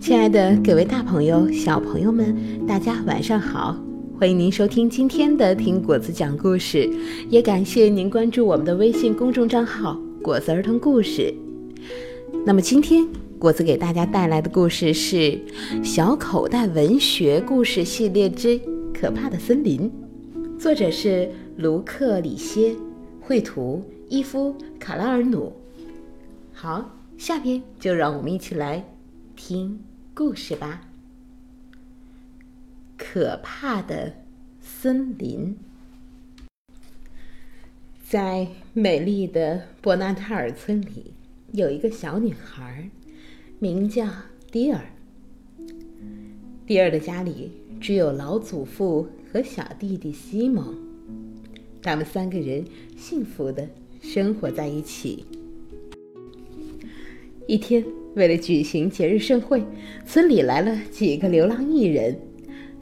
亲爱的各位大朋友、小朋友们，大家晚上好！欢迎您收听今天的《听果子讲故事》，也感谢您关注我们的微信公众账号“果子儿童故事”。那么今天果子给大家带来的故事是《小口袋文学故事系列之可怕的森林》，作者是卢克·里歇，绘图伊夫·卡拉尔努。好，下边就让我们一起来听。故事吧。可怕的森林，在美丽的伯纳泰尔村里，有一个小女孩，名叫迪尔。迪尔的家里只有老祖父和小弟弟西蒙，他们三个人幸福的生活在一起。一天。为了举行节日盛会，村里来了几个流浪艺人，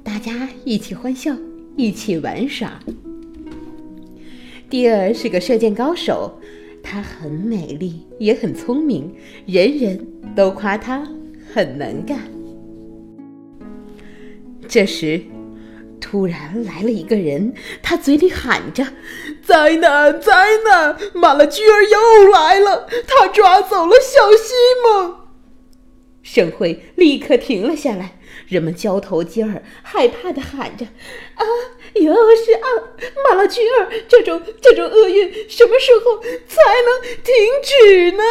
大家一起欢笑，一起玩耍。蒂尔是个射箭高手，她很美丽，也很聪明，人人都夸她很能干。这时，突然来了一个人，他嘴里喊着：“灾难，灾难！马拉居尔又来了，他抓走了小西蒙。”盛会立刻停了下来，人们交头接耳，害怕的喊着：“啊，又是啊，马拉居尔！这种这种厄运什么时候才能停止呢？”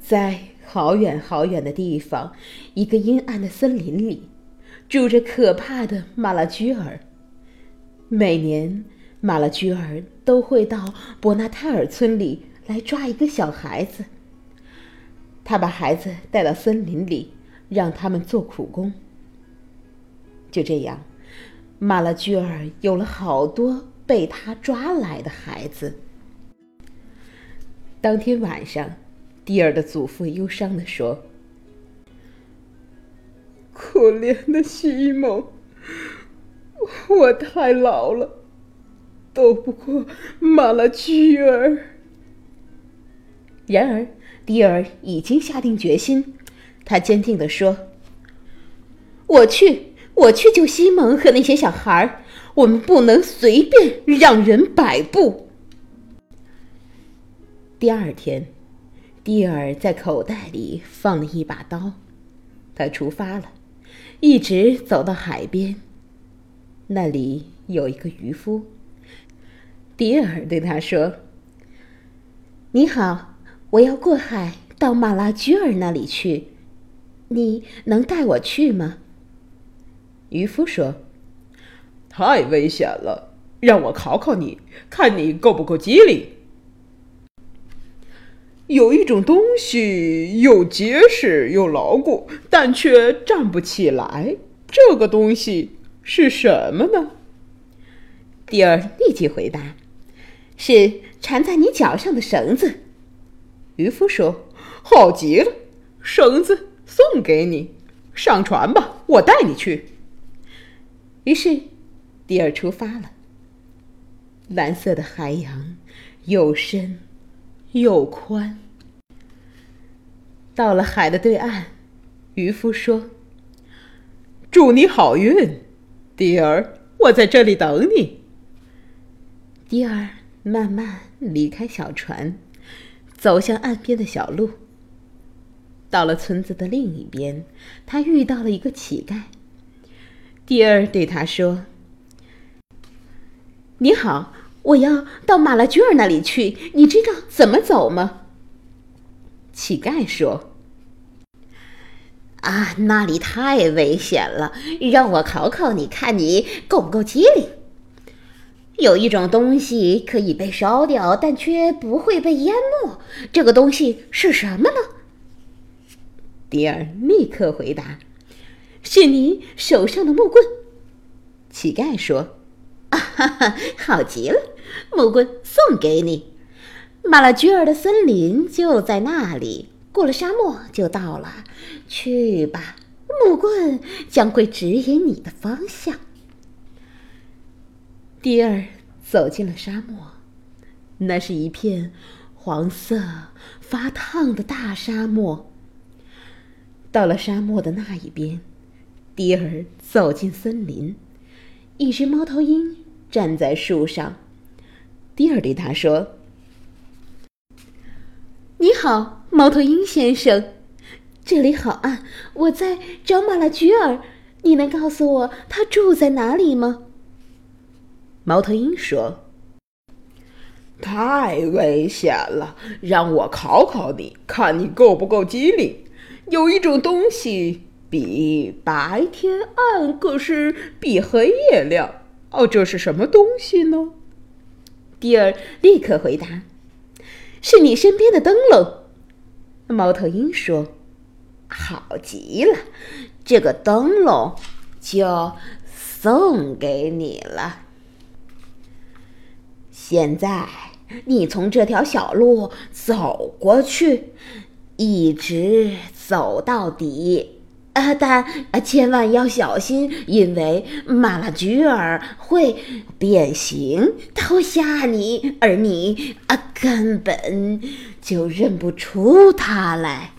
在好远好远的地方，一个阴暗的森林里，住着可怕的马拉居尔。每年，马拉居尔都会到伯纳泰尔村里。来抓一个小孩子，他把孩子带到森林里，让他们做苦工。就这样，马拉居尔有了好多被他抓来的孩子。当天晚上，蒂尔的祖父忧伤地说：“可怜的西蒙，我太老了，斗不过马拉居尔。”然而，迪尔已经下定决心。他坚定地说：“我去，我去救西蒙和那些小孩儿。我们不能随便让人摆布。”第二天，迪尔在口袋里放了一把刀，他出发了，一直走到海边。那里有一个渔夫。迪尔对他说：“你好。”我要过海到马拉居尔那里去，你能带我去吗？渔夫说：“太危险了，让我考考你，看你够不够机灵。有一种东西又结实又牢固，但却站不起来，这个东西是什么呢？”迪尔立即回答：“是缠在你脚上的绳子。”渔夫说：“好极了，绳子送给你，上船吧，我带你去。”于是，迪尔出发了。蓝色的海洋又深又宽。到了海的对岸，渔夫说：“祝你好运，迪儿，我在这里等你。”迪儿慢慢离开小船。走向岸边的小路。到了村子的另一边，他遇到了一个乞丐。迪儿对他说：“你好，我要到马拉居尔那里去，你知道怎么走吗？”乞丐说：“啊，那里太危险了，让我考考你，看你够不够机灵。”有一种东西可以被烧掉，但却不会被淹没。这个东西是什么呢？迪尔立刻回答：“是你手上的木棍。”乞丐说：“啊哈哈，好极了，木棍送给你。马拉居尔的森林就在那里，过了沙漠就到了。去吧，木棍将会指引你的方向。”迪尔走进了沙漠。那是一片黄色、发烫的大沙漠。到了沙漠的那一边，迪尔走进森林，一只猫头鹰站在树上。迪尔对他说：“你好，猫头鹰先生，这里好暗，我在找马拉菊尔，你能告诉我他住在哪里吗？”猫头鹰说：“太危险了，让我考考你，看你够不够机灵。有一种东西比白天暗，可是比黑夜亮。哦，这是什么东西呢？”迪尔立刻回答：“是你身边的灯笼。”猫头鹰说：“好极了，这个灯笼就送给你了。现在你从这条小路走过去，一直走到底。”啊，但啊千万要小心，因为马拉居尔会变形，他会吓你，而你啊根本就认不出他来。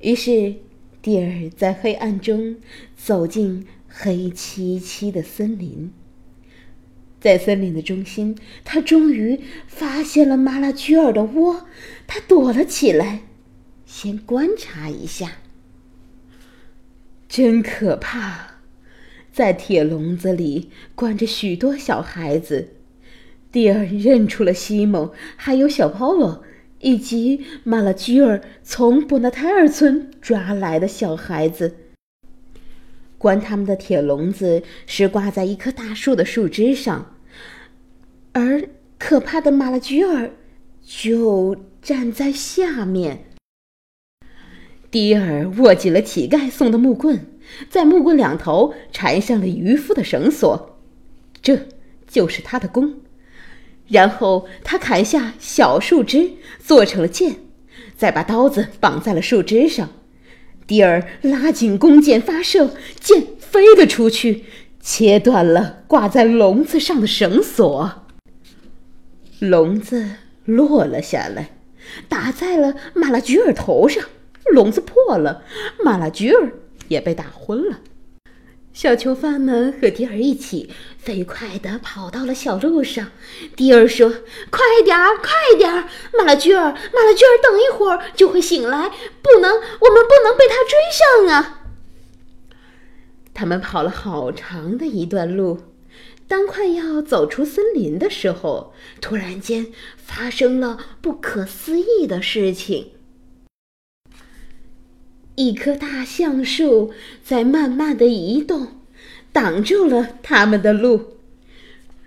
于是，蒂尔在黑暗中走进黑漆漆的森林，在森林的中心，他终于发现了马拉居尔的窝，他躲了起来。先观察一下，真可怕！在铁笼子里关着许多小孩子。蒂尔认出了西蒙，还有小保罗，以及马拉居尔从布纳泰尔村抓来的小孩子。关他们的铁笼子是挂在一棵大树的树枝上，而可怕的马拉居尔就站在下面。迪尔握紧了乞丐送的木棍，在木棍两头缠上了渔夫的绳索，这就是他的弓。然后他砍下小树枝做成了剑，再把刀子绑在了树枝上。迪尔拉紧弓。箭发射，箭飞了出去，切断了挂在笼子上的绳索。笼子落了下来，打在了马拉菊尔头上。笼子破了，马拉居尔也被打昏了。小囚犯们和迪尔一起飞快地跑到了小路上。迪尔说：“快点儿，快点儿！马拉居尔，马拉居尔，等一会儿就会醒来，不能，我们不能被他追上啊！”他们跑了好长的一段路，当快要走出森林的时候，突然间发生了不可思议的事情。一棵大橡树在慢慢的移动，挡住了他们的路。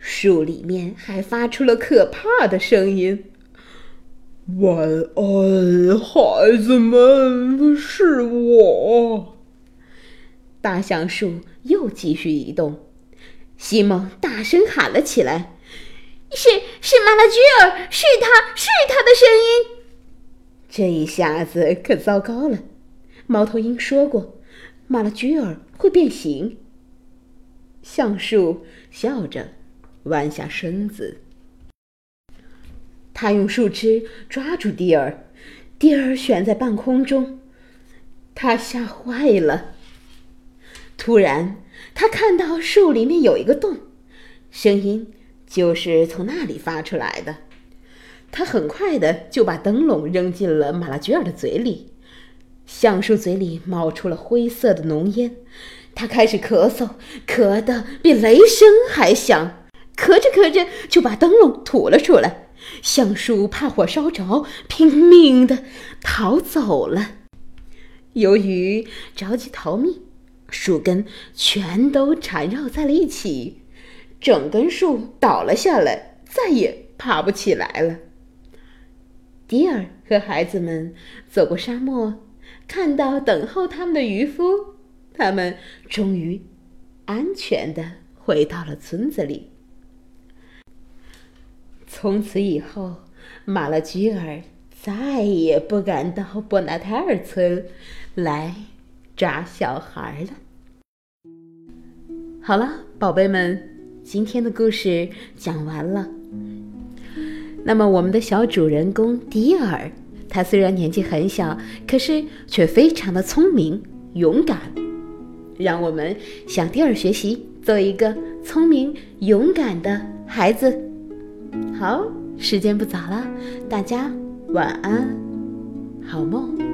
树里面还发出了可怕的声音：“晚安，孩子们，是我。”大橡树又继续移动。西蒙大声喊了起来：“是是马拉居尔，是他是他的声音！”这一下子可糟糕了。猫头鹰说过，马拉居尔会变形。橡树笑着，弯下身子。他用树枝抓住蒂尔，蒂尔悬在半空中，他吓坏了。突然，他看到树里面有一个洞，声音就是从那里发出来的。他很快的就把灯笼扔进了马拉居尔的嘴里。橡树嘴里冒出了灰色的浓烟，他开始咳嗽，咳得比雷声还响，咳着咳着就把灯笼吐了出来。橡树怕火烧着，拼命的逃走了。由于着急逃命，树根全都缠绕在了一起，整根树倒了下来，再也爬不起来了。迪尔和孩子们走过沙漠。看到等候他们的渔夫，他们终于安全的回到了村子里。从此以后，马勒居尔再也不敢到伯纳泰尔村来抓小孩了。好了，宝贝们，今天的故事讲完了。那么，我们的小主人公迪尔，他虽然年纪很小，可是却非常的聪明、勇敢。让我们向迪尔学习，做一个聪明、勇敢的孩子。好，时间不早了，大家晚安，好梦。